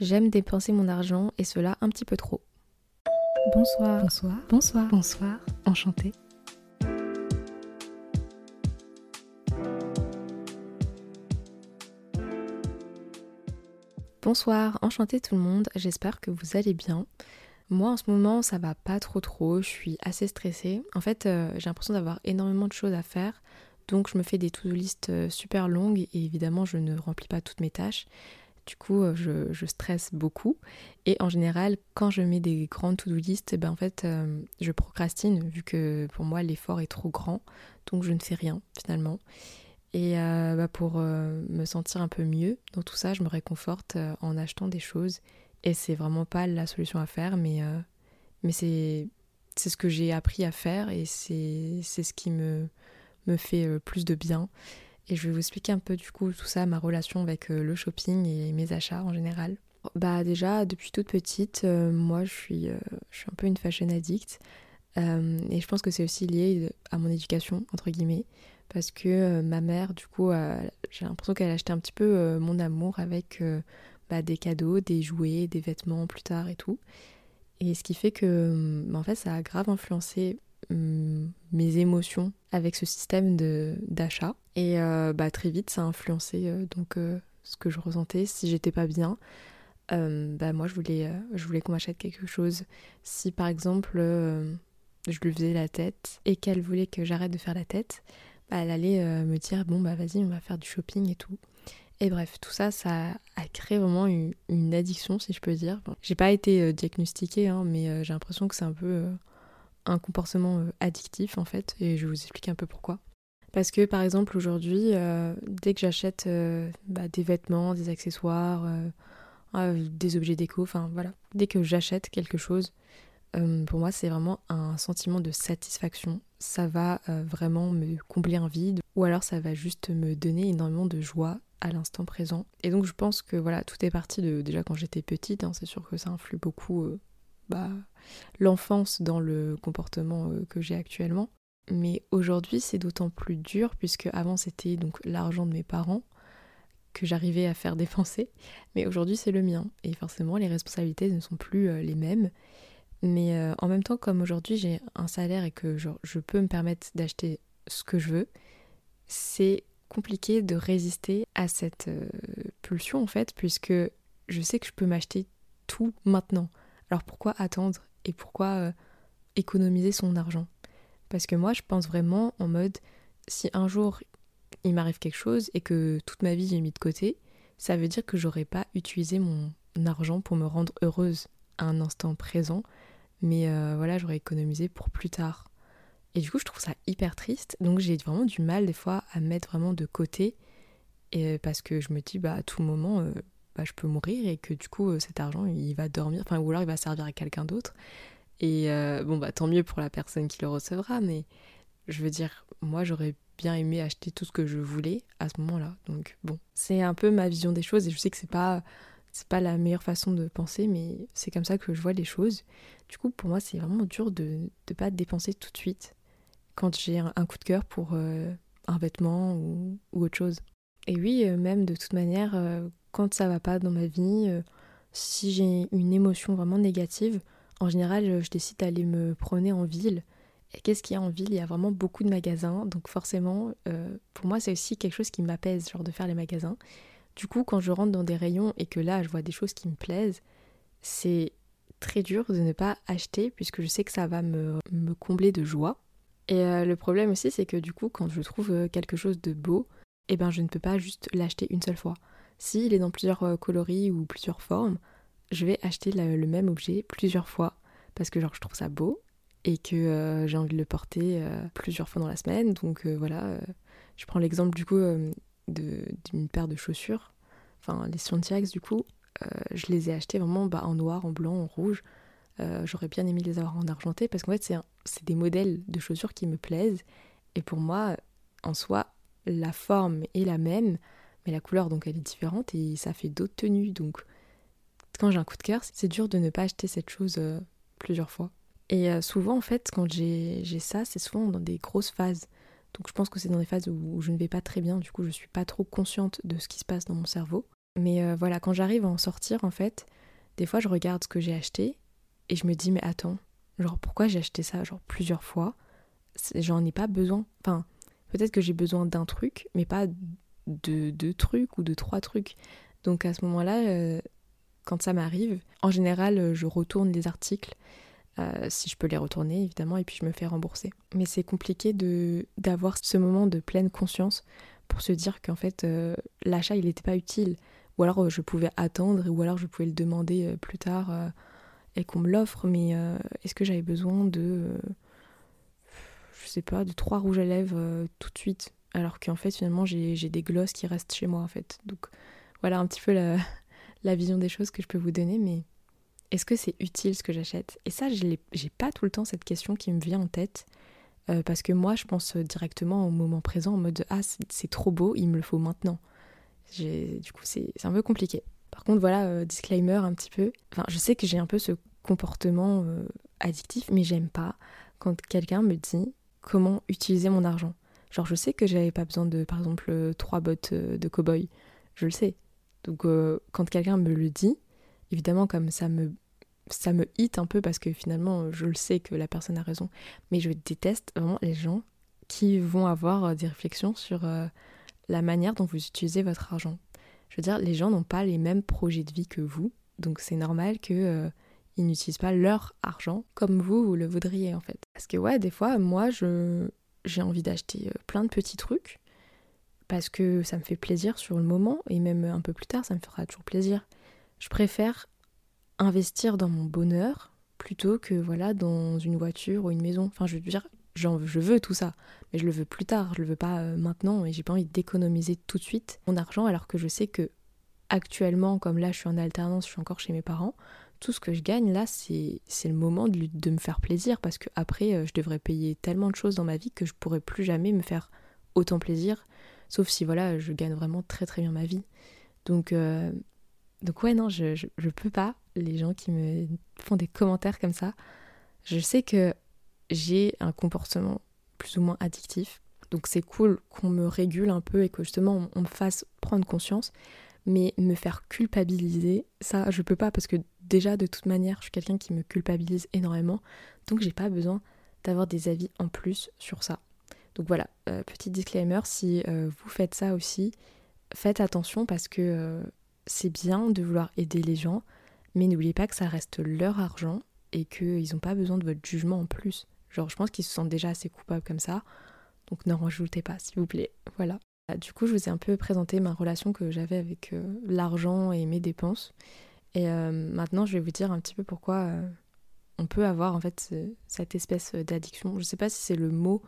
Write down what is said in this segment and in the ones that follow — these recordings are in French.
J'aime dépenser mon argent et cela un petit peu trop. Bonsoir. Bonsoir. Bonsoir. Bonsoir. Enchantée. Bonsoir, enchanté tout le monde, j'espère que vous allez bien. Moi en ce moment ça va pas trop trop, je suis assez stressée. En fait euh, j'ai l'impression d'avoir énormément de choses à faire, donc je me fais des to-do list euh, super longues et évidemment je ne remplis pas toutes mes tâches. Du coup euh, je, stresse beaucoup et en général quand je mets des grandes to-do list, ben, en fait je procrastine vu que pour moi l'effort est trop grand, donc je ne fais rien finalement. Et euh, bah, pour euh, me sentir un peu mieux dans tout ça, je me réconforte euh, en achetant des choses. Et c'est vraiment pas la solution à faire, mais, mais c'est, c'est ce que j'ai appris à faire et c'est, c'est ce qui me, me fait plus de bien. Et je vais vous expliquer un peu du coup tout ça, ma relation avec le shopping et mes achats en général. Bah déjà, depuis toute petite, moi je suis, je suis un peu une fashion addict. et je pense que c'est aussi lié à mon éducation, entre guillemets parce que euh, ma mère, du coup, j'ai l'impression qu'elle achetait un petit peu euh, mon amour avec euh, bah, des cadeaux, des jouets, des vêtements plus tard et tout. Et ce qui fait que, bah, en fait, ça a grave influencé hum, mes émotions avec ce système d'achat. Et bah, très vite, ça a influencé donc ce que je ressentais. Si j'étais pas bien, bah, moi, je voulais, je voulais qu'on m'achète quelque chose. Si par exemple, je lui faisais la tête et qu'elle voulait que j'arrête de faire la tête, bah, elle allait euh, me dire bon bah vas-y on va faire du shopping et tout. Et bref, tout ça, ça a créé vraiment une, addiction, si je peux dire. j'ai pas été euh, diagnostiquée, hein, mais euh, j'ai l'impression que c'est un peu un comportement addictif en fait, et je vous expliquer un peu pourquoi. Parce que par exemple aujourd'hui, dès que j'achète bah, des vêtements, des accessoires, des objets déco, enfin voilà, dès que j'achète quelque chose, pour moi c'est vraiment un sentiment de satisfaction ça va euh, vraiment me combler un vide ou alors ça va juste me donner énormément de joie à l'instant présent. Et donc je pense que voilà, tout est parti de déjà quand j'étais petite, hein, c'est sûr que ça influe beaucoup euh, bah, l'enfance dans le comportement euh, que j'ai actuellement. Mais aujourd'hui c'est d'autant plus dur puisque avant c'était donc l'argent de mes parents que j'arrivais à faire dépenser, mais aujourd'hui c'est le mien et forcément les responsabilités ne sont plus les mêmes mais euh, en même temps, comme aujourd'hui j'ai un salaire et que je peux me permettre d'acheter ce que je veux, c'est compliqué de résister à cette euh, pulsion en fait, puisque je sais que je peux m'acheter tout maintenant. Alors pourquoi attendre et pourquoi euh, économiser son argent? Parce que moi je pense vraiment en mode si un jour il m'arrive quelque chose et que toute ma vie j'ai mis de côté, ça veut dire que j'aurais pas utilisé mon argent pour me rendre heureuse à un instant présent mais euh, voilà, j'aurais économisé pour plus tard. Et du coup, je trouve ça hyper triste. Donc j'ai vraiment du mal des fois à mettre vraiment de côté. Et, parce que je me dis, bah, à tout moment, euh, bah, je peux mourir et que du coup, euh, cet argent, il va dormir. Enfin, ou alors il va servir à quelqu'un d'autre. Et bon, bah, tant mieux pour la personne qui le recevra. Mais je veux dire, moi, j'aurais bien aimé acheter tout ce que je voulais à ce moment-là. Donc bon, c'est un peu ma vision des choses. Et je sais que c'est pas c'est pas la meilleure façon de penser, mais c'est comme ça que je vois les choses. Du coup, pour moi, c'est vraiment dur de ne pas dépenser tout de suite quand j'ai un, coup de cœur pour euh, un vêtement ou, autre chose. Et oui, euh, même de toute manière, euh, quand ça va pas dans ma vie, si j'ai une émotion vraiment négative, en général, je décide d'aller me promener en ville. Et qu'est-ce qu'il y a en ville? Il y a vraiment beaucoup de magasins, donc forcément, pour moi, c'est aussi quelque chose qui m'apaise, genre de faire les magasins. Du coup, quand je rentre dans des rayons et que là, je vois des choses qui me plaisent, c'est très dur de ne pas acheter puisque je sais que ça va me, combler de joie. Et euh, le problème aussi, c'est que du coup, quand je trouve euh, quelque chose de beau, eh ben, je ne peux pas juste l'acheter une seule fois. S'il est dans plusieurs euh, coloris ou plusieurs formes, je vais acheter le, même objet plusieurs fois parce que genre je trouve ça beau et que j'ai envie de le porter plusieurs fois dans la semaine. Donc voilà, je prends l'exemple du coup d'une paire de chaussures, enfin les Scientiax du coup, euh, je les ai achetées vraiment bah, en noir, en blanc, en rouge. Euh, j'aurais bien aimé les avoir en argenté parce qu'en fait c'est des modèles de chaussures qui me plaisent et pour moi en soi la forme est la même mais la couleur donc elle est différente et ça fait d'autres tenues. Donc quand j'ai un coup de cœur c'est dur de ne pas acheter cette chose euh, plusieurs fois. Et souvent en fait quand j'ai ça c'est souvent dans des grosses phases. Donc je pense que c'est dans des phases où je ne vais pas très bien, du coup je suis pas trop consciente de ce qui se passe dans mon cerveau. Mais voilà, quand j'arrive à en sortir, en fait, des fois je regarde ce que j'ai acheté et je me dis, mais attends, genre pourquoi j'ai acheté ça genre plusieurs fois? J'en ai pas besoin. Enfin, peut-être que j'ai besoin d'un truc, mais pas de deux trucs ou de trois trucs. Donc à ce moment-là, quand ça m'arrive, en général, je retourne les articles euh, si je peux les retourner évidemment, et puis je me fais rembourser. Mais c'est compliqué de d'avoir ce moment de pleine conscience pour se dire qu'en fait euh, l'achat il n'était pas utile, ou alors euh, je pouvais attendre, ou alors je pouvais le demander plus tard et qu'on me l'offre, mais est-ce que j'avais besoin de, je sais pas, de trois rouges à lèvres tout de suite, alors qu'en fait finalement j'ai des glosses qui restent chez moi en fait. Donc voilà un petit peu la, la vision des choses que je peux vous donner, mais est-ce que c'est utile ce que j'achète? Et ça, je j'ai pas tout le temps cette question qui me vient en tête. Euh, parce que moi, je pense directement au moment présent en mode Ah, c'est trop beau, il me le faut maintenant. Du coup, c'est un peu compliqué. Par contre, voilà, euh, disclaimer un petit peu. Enfin, je sais que j'ai un peu ce comportement euh, addictif, mais j'aime pas quand quelqu'un me dit comment utiliser mon argent. Genre, je sais que j'avais pas besoin de, par exemple, trois bottes de cow-boy. Je le sais. Donc, quand quelqu'un me le dit, évidemment, comme ça me ça me hit un peu parce que finalement, je le sais que la personne a raison. Mais je déteste vraiment les gens qui vont avoir euh, des réflexions sur euh, la manière dont vous utilisez votre argent. Je veux dire, les gens n'ont pas les mêmes projets de vie que vous, donc c'est normal que euh, n'utilisent pas leur argent comme vous, vous le voudriez en fait. Parce que ouais, des fois, moi, je j'ai envie d'acheter plein de petits trucs parce que ça me fait plaisir sur le moment et même un peu plus tard, ça me fera toujours plaisir. Je préfère investir dans mon bonheur plutôt que voilà dans une voiture ou une maison. Enfin, je veux dire, je veux tout ça, mais je le veux plus tard, je le veux pas euh, maintenant et j'ai pas envie d'économiser tout de suite mon argent alors que je sais que actuellement, comme là je suis en alternance, je suis encore chez mes parents, tout ce que je gagne là, c'est le moment de, me faire plaisir parce que après euh, je devrais payer tellement de choses dans ma vie que je pourrais plus jamais me faire autant plaisir, sauf si voilà, je gagne vraiment très très bien ma vie. Donc, euh, donc ouais, non, je, je, peux pas. Les gens qui me font des commentaires comme ça, je sais que j'ai un comportement plus ou moins addictif. Donc c'est cool qu'on me régule un peu et que justement on, me fasse prendre conscience. Mais me faire culpabiliser, ça je peux pas parce que déjà de toute manière je suis quelqu'un qui me culpabilise énormément. Donc j'ai pas besoin d'avoir des avis en plus sur ça. Donc voilà, euh, petit disclaimer, si euh, vous faites ça aussi, faites attention parce que euh, c'est bien de vouloir aider les gens, mais n'oubliez pas que ça reste leur argent et qu'ils n'ont pas besoin de votre jugement en plus. Genre, je pense qu'ils se sentent déjà assez coupables comme ça, donc n'en rajoutez pas, s'il vous plaît. Voilà. Bah, du coup, je vous ai un peu présenté ma relation que j'avais avec euh, l'argent et mes dépenses. Et euh, maintenant, je vais vous dire un petit peu pourquoi euh, on peut avoir en fait cette espèce d'addiction. Je ne sais pas si c'est le mot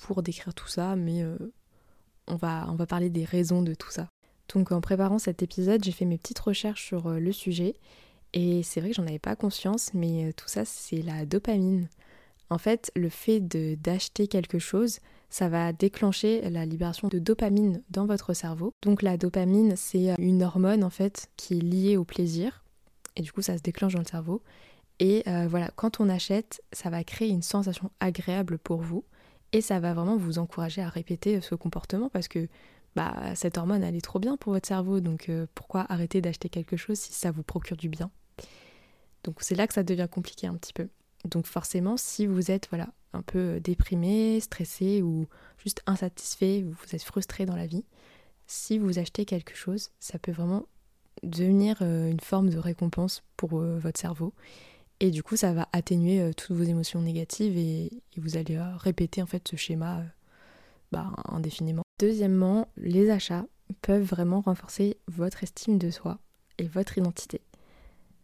pour décrire tout ça, mais on, va, on va parler des raisons de tout ça. Donc en préparant cet épisode, j'ai fait mes petites recherches sur le sujet et c'est vrai que j'en avais pas conscience, mais tout ça c'est la dopamine. En fait, le fait d'acheter quelque chose, ça va déclencher la libération de dopamine dans votre cerveau. Donc la dopamine, c'est euh, une hormone en fait qui est liée au plaisir et du coup ça se déclenche dans le cerveau. Et voilà, quand on achète, ça va créer une sensation agréable pour vous et ça va vraiment vous encourager à répéter ce comportement parce que bah cette hormone elle est trop bien pour votre cerveau, donc euh, pourquoi arrêter d'acheter quelque chose si ça vous procure du bien? Donc c'est là que ça devient compliqué un petit peu. Donc forcément, si vous êtes voilà un peu euh, déprimé, stressé ou juste insatisfait, ou vous êtes frustré dans la vie, si vous achetez quelque chose, ça peut vraiment devenir euh, une forme de récompense pour votre cerveau. Et du coup, ça va atténuer toutes vos émotions négatives et, vous allez répéter en fait ce schéma bah, indéfiniment. Deuxièmement, les achats peuvent vraiment renforcer votre estime de soi et votre identité.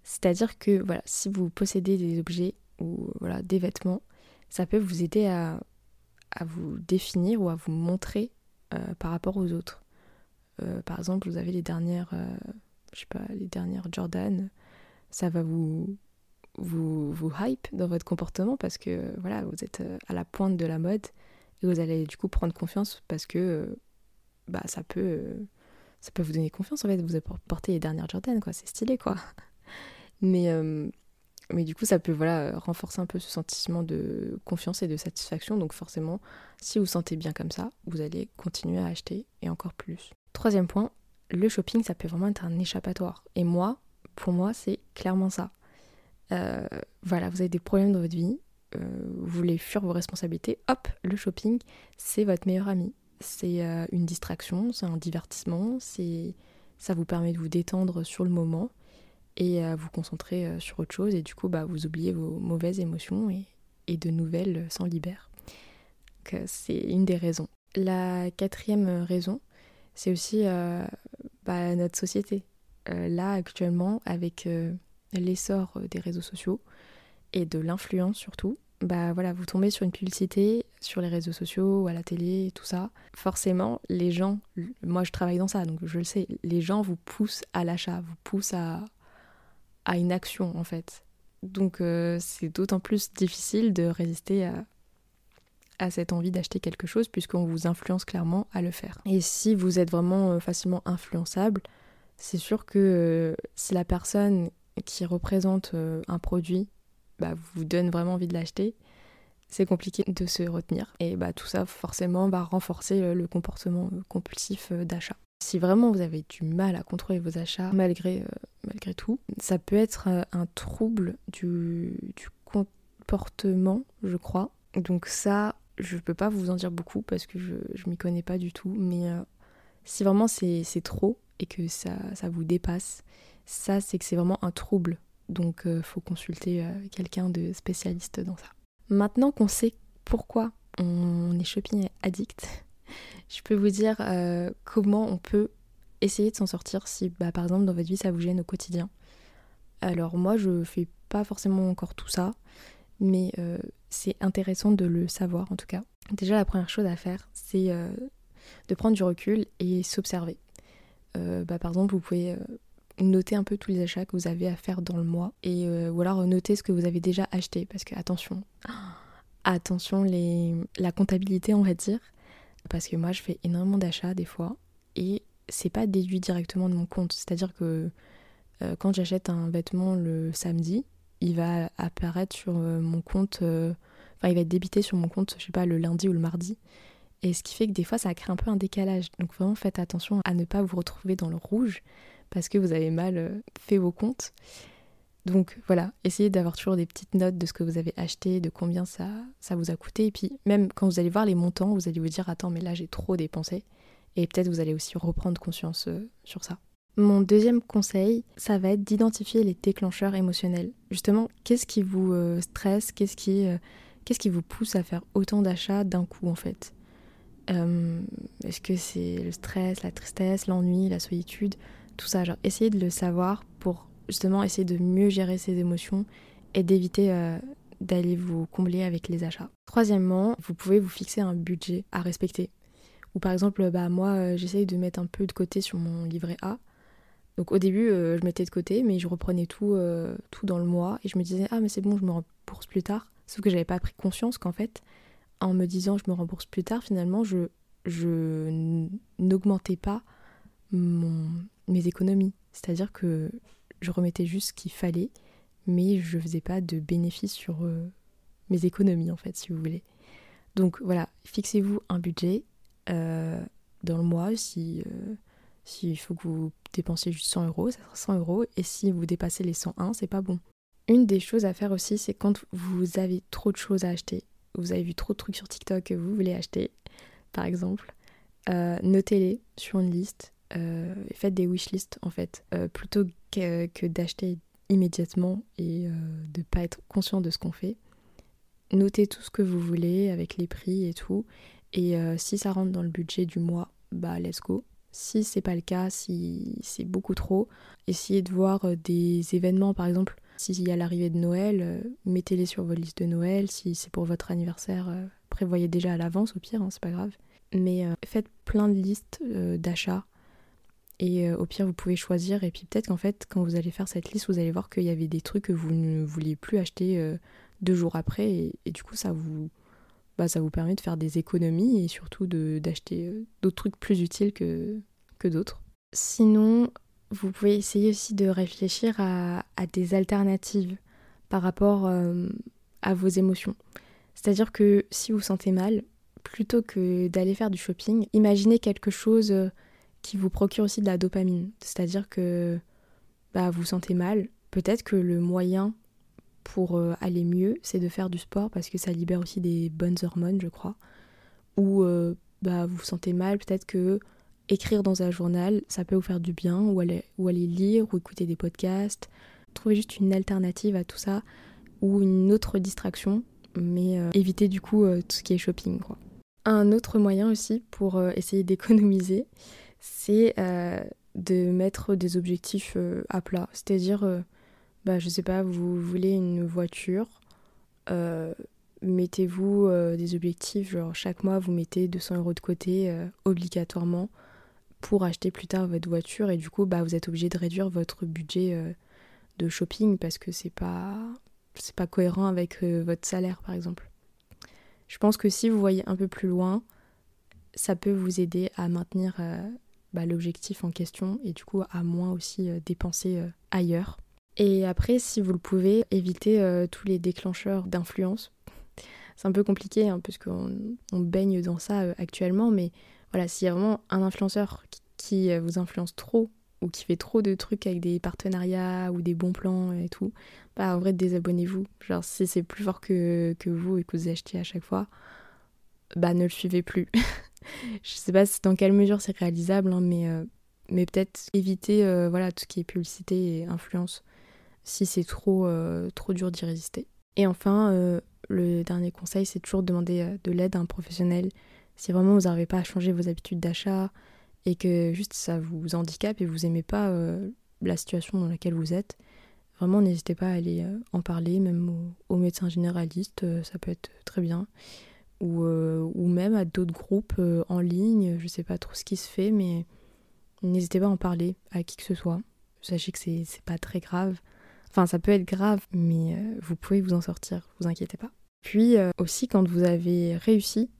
C'est-à-dire que voilà, si vous possédez des objets ou voilà, des vêtements, ça peut vous aider à, vous définir ou à vous montrer euh, par rapport aux autres. Euh, par exemple, vous avez les dernières, euh, je sais pas, les dernières Jordan, ça va vous, vous, vous hype dans votre comportement parce que voilà, vous êtes à la pointe de la mode et vous allez du coup prendre confiance parce que euh, bah, ça, peut, euh, ça peut vous donner confiance en fait. Vous porté les dernières Jordan, quoi. C'est stylé, quoi. Mais, euh, mais du coup, ça peut voilà, renforcer un peu ce sentiment de confiance et de satisfaction. Donc, forcément, si vous sentez bien comme ça, vous allez continuer à acheter et encore plus. Troisième point, le shopping, ça peut vraiment être un échappatoire. Et moi, pour moi, c'est clairement ça. Euh, voilà, vous avez des problèmes dans votre vie, euh, vous voulez fuir vos responsabilités, hop, le shopping, c'est votre meilleur ami. C'est euh, une distraction, c'est un divertissement, c'est ça vous permet de vous détendre sur le moment et à vous concentrer sur autre chose et du coup bah, vous oubliez vos mauvaises émotions et, et de nouvelles s'en libèrent. c'est une des raisons. La quatrième raison, c'est aussi bah, notre société. là actuellement avec l'essor euh, des réseaux sociaux et de l'influence surtout, bah voilà, vous tombez sur une publicité sur les réseaux sociaux à la télé, tout ça. Forcément, les gens, moi je travaille dans ça, donc je le sais, les gens vous poussent à l'achat, vous poussent à, à une action en fait. Donc euh, c'est d'autant plus difficile de résister à, cette envie d'acheter quelque chose puisqu'on vous influence clairement à le faire. Et si vous êtes vraiment euh, facilement influençable, c'est sûr que si la personne qui représente euh, un produit bah, vous donne vraiment envie de l'acheter, c'est compliqué de se retenir. Et bah, tout ça, forcément, va renforcer le comportement euh, compulsif euh, d'achat. Si vraiment vous avez du mal à contrôler vos achats, malgré, malgré tout, ça peut être un trouble du, comportement, je crois. Donc ça, je peux pas vous en dire beaucoup parce que je, je m'y connais pas du tout. Mais si vraiment c'est trop et que ça, ça vous dépasse, ça c'est que c'est vraiment un trouble. Donc euh, faut consulter euh, quelqu'un de spécialiste dans ça. Maintenant qu'on sait pourquoi on est shopping addict, je peux vous dire euh, comment on peut essayer de s'en sortir si bah, par exemple dans votre vie ça vous gêne au quotidien. Alors moi je fais pas forcément encore tout ça, mais c'est intéressant de le savoir en tout cas. Déjà la première chose à faire c'est de prendre du recul et s'observer. Bah, par exemple vous pouvez Notez un peu tous les achats que vous avez à faire dans le mois et euh, ou alors notez ce que vous avez déjà acheté parce que attention, attention la comptabilité on va dire parce que moi je fais énormément d'achats des fois et c'est pas déduit directement de mon compte, c'est-à-dire que euh, quand j'achète un vêtement le samedi, il va apparaître sur euh, mon compte, enfin il va être débité sur mon compte, je sais pas le lundi ou le mardi. Et ce qui fait que des fois ça crée un peu un décalage. Donc vraiment faites attention à ne pas vous retrouver dans le rouge parce que vous avez mal euh, fait vos comptes. Donc voilà, essayez d'avoir toujours des petites notes de ce que vous avez acheté, de combien ça, ça vous a coûté. Et puis même quand vous allez voir les montants, vous allez vous dire attends mais là j'ai trop dépensé. Et peut-être vous allez aussi reprendre conscience euh, sur ça. Mon deuxième conseil, ça va être d'identifier les déclencheurs émotionnels. Justement, qu'est-ce qui vous euh, stresse, qu'est-ce qui, qu'est-ce qui vous pousse à faire autant d'achats d'un coup en fait? Est-ce que c'est le stress, la tristesse, l'ennui, la solitude? Tout ça. Genre, essayez de le savoir pour justement essayer de mieux gérer ses émotions et d'éviter euh, d'aller vous combler avec les achats. Troisièmement, vous pouvez vous fixer un budget à respecter. Ou par exemple, bah, moi, euh, j'essaye de mettre un peu de côté sur mon livret A. Donc au début, euh, je mettais de côté, mais je reprenais tout, tout dans le mois et je me disais, ah, mais c'est bon, je me rembourse plus tard. Sauf que j'avais pas pris conscience qu'en fait, en me disant, je me rembourse plus tard, finalement, je, je n'augmentais pas mes économies. C'est-à-dire que je remettais juste ce qu'il fallait, mais je faisais pas de bénéfice sur euh, mes économies en fait, si vous voulez. Donc voilà, fixez-vous un budget euh, dans le mois. Si euh, s'il faut que vous dépensiez juste 100 euros, ça sera 100 euros. Et si vous dépassez les 101, c'est pas bon. Une des choses à faire aussi, c'est quand vous avez trop de choses à acheter. Vous avez vu trop de trucs sur TikTok que vous voulez acheter, par exemple. Notez-les sur une liste euh, faites des wishlists en fait, euh, plutôt que, d'acheter immédiatement et euh, de pas être conscient de ce qu'on fait. Notez tout ce que vous voulez avec les prix et tout, et si ça rentre dans le budget du mois, bah let's go. Si c'est pas le cas, si c'est beaucoup trop, essayez de voir des événements par exemple. S'il y a l'arrivée de Noël, mettez-les sur vos listes de Noël. Si c'est pour votre anniversaire, prévoyez déjà à l'avance au pire, hein, c'est pas grave. Mais faites plein de listes d'achats et euh, au pire, vous pouvez choisir. Et puis peut-être qu'en fait, quand vous allez faire cette liste, vous allez voir qu'il y avait des trucs que vous ne vouliez plus acheter euh, deux jours après. Et, du coup, ça vous, bah, ça vous permet de faire des économies et surtout d'acheter euh, d'autres trucs plus utiles que, d'autres. Sinon, vous pouvez essayer aussi de réfléchir à, à des alternatives par rapport à vos émotions. C'est-à-dire que si vous sentez mal, plutôt que d'aller faire du shopping, imaginez quelque chose qui vous procure aussi de la dopamine. C'est-à-dire que bah, vous sentez mal. Peut-être que le moyen pour euh, aller mieux, c'est de faire du sport parce que ça libère aussi des bonnes hormones, je crois. Ou euh, bah, vous vous sentez mal, peut-être que écrire dans un journal, ça peut vous faire du bien, ou aller, lire, ou écouter des podcasts. Trouver juste une alternative à tout ça, ou une autre distraction, mais euh, éviter du coup tout ce qui est shopping. Quoi. Un autre moyen aussi pour essayer d'économiser, c'est de mettre des objectifs à plat. C'est-à-dire bah, je sais pas, vous voulez une voiture, euh, mettez-vous euh, des objectifs, genre chaque mois vous mettez 200 euros de côté euh, obligatoirement pour acheter plus tard votre voiture et du coup bah, vous êtes obligé de réduire votre budget de shopping parce que c'est pas pas cohérent avec votre salaire par exemple. Je pense que si vous voyez un peu plus loin, ça peut vous aider à maintenir bah, l'objectif en question et du coup à moins aussi dépenser ailleurs. Et après, si vous le pouvez, évitez euh, tous les déclencheurs d'influence. C'est un peu compliqué hein, puisqu'on on baigne dans ça euh, actuellement, mais voilà, s'il y a vraiment un influenceur qui, euh, vous influence trop ou qui fait trop de trucs avec des partenariats ou des bons plans et tout, bah en vrai désabonnez-vous. Genre si c'est plus fort que, que vous et que vous achetez à chaque fois, bah ne le suivez plus. Je sais pas dans quelle mesure c'est réalisable, hein, mais, mais peut-être éviter voilà, tout ce qui est publicité et influence si c'est trop, euh, trop dur d'y résister. Et enfin, euh, le dernier conseil, c'est toujours de demander euh, de l'aide à un professionnel. Si vraiment vous n'arrivez pas à changer vos habitudes d'achat et que juste ça vous handicape et vous aimez pas la situation dans laquelle vous êtes, vraiment n'hésitez pas à aller en parler, même au, médecin généraliste, ça peut être très bien. Ou à d'autres groupes en ligne, je sais pas trop ce qui se fait, mais n'hésitez pas à en parler à qui que ce soit. Sachez que c'est pas très grave. Enfin, ça peut être grave, mais euh, vous pouvez vous en sortir, vous inquiétez pas. Puis euh, aussi, quand vous avez réussi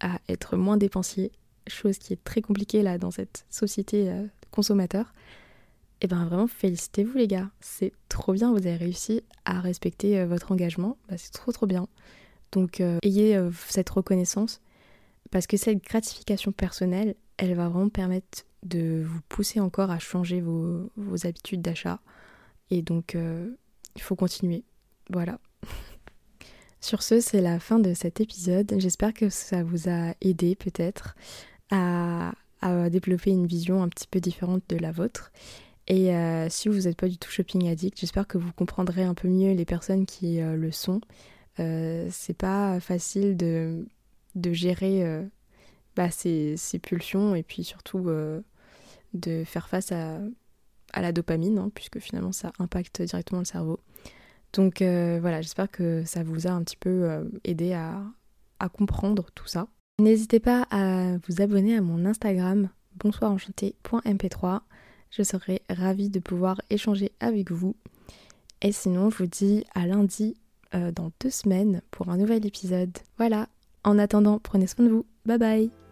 à être moins dépensier, chose qui est très compliquée là dans cette société euh, consommateur, et eh ben vraiment félicitez-vous les gars, c'est trop bien, vous avez réussi à respecter votre engagement, bah, c'est trop trop bien. Donc ayez cette reconnaissance parce que cette gratification personnelle, elle va vraiment permettre de vous pousser encore à changer vos habitudes d'achat, et donc, euh, il faut continuer. Voilà. Sur ce, c'est la fin de cet épisode. J'espère que ça vous a aidé peut-être à, développer une vision un petit peu différente de la vôtre. Et euh, si vous n'êtes pas du tout shopping addict, j'espère que vous comprendrez un peu mieux les personnes qui euh, le sont. c'est pas facile de, de gérer bah, ces, pulsions et puis surtout de faire face à la dopamine, hein, puisque finalement ça impacte directement le cerveau. Donc euh, voilà, j'espère que ça vous a un petit peu euh, aidé à, comprendre tout ça. N'hésitez pas à vous abonner à mon Instagram bonsoirenchanté.mp3. Je serai ravie de pouvoir échanger avec vous. Et sinon, je vous dis à lundi euh, dans deux semaines pour un nouvel épisode. Voilà, en attendant, prenez soin de vous. Bye bye